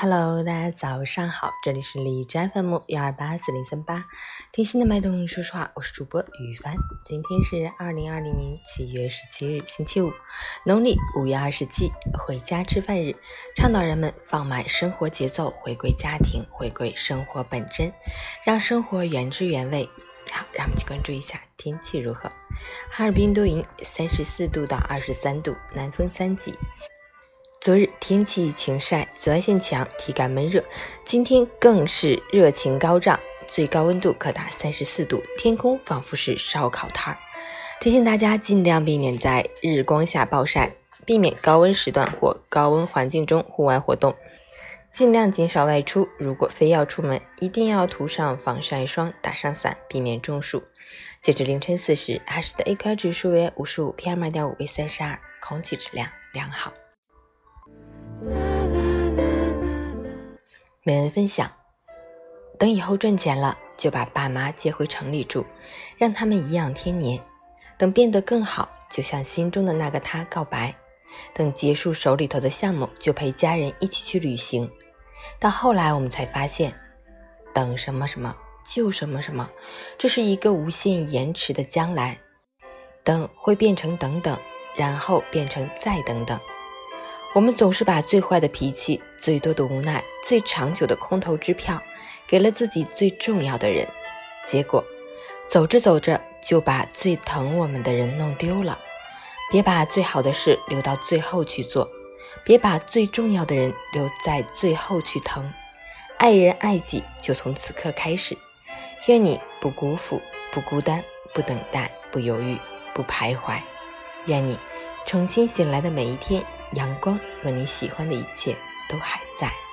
Hello，大家早上好，这里是李斋 FM 幺二八四零三八，贴心的脉动，说实话，我是主播雨帆。今天是二零二零年七月十七日，星期五，农历五月二十七，回家吃饭日，倡导人们放慢生活节奏，回归家庭，回归生活本真，让生活原汁原味。好，让我们去关注一下天气如何。哈尔滨多云，三十四度到二十三度，南风三级。昨日天气晴晒，紫外线强，体感闷热。今天更是热情高涨，最高温度可达三十四度，天空仿佛是烧烤摊儿。提醒大家尽量避免在日光下暴晒，避免高温时段或高温环境中户外活动，尽量减少外出。如果非要出门，一定要涂上防晒霜，打上伞，避免中暑。截至凌晨四时，哈市的 AQI 指数为五十五，PM 二点五为三十二，空气质量良好。每人分享：等以后赚钱了，就把爸妈接回城里住，让他们颐养天年；等变得更好，就向心中的那个他告白；等结束手里头的项目，就陪家人一起去旅行。到后来，我们才发现，等什么什么就什么什么，这是一个无限延迟的将来。等会变成等等，然后变成再等等。我们总是把最坏的脾气、最多的无奈、最长久的空头支票，给了自己最重要的人，结果走着走着就把最疼我们的人弄丢了。别把最好的事留到最后去做，别把最重要的人留在最后去疼。爱人爱己，就从此刻开始。愿你不辜负，不孤单，不等待，不犹豫，不徘徊。愿你重新醒来的每一天。阳光和你喜欢的一切都还在。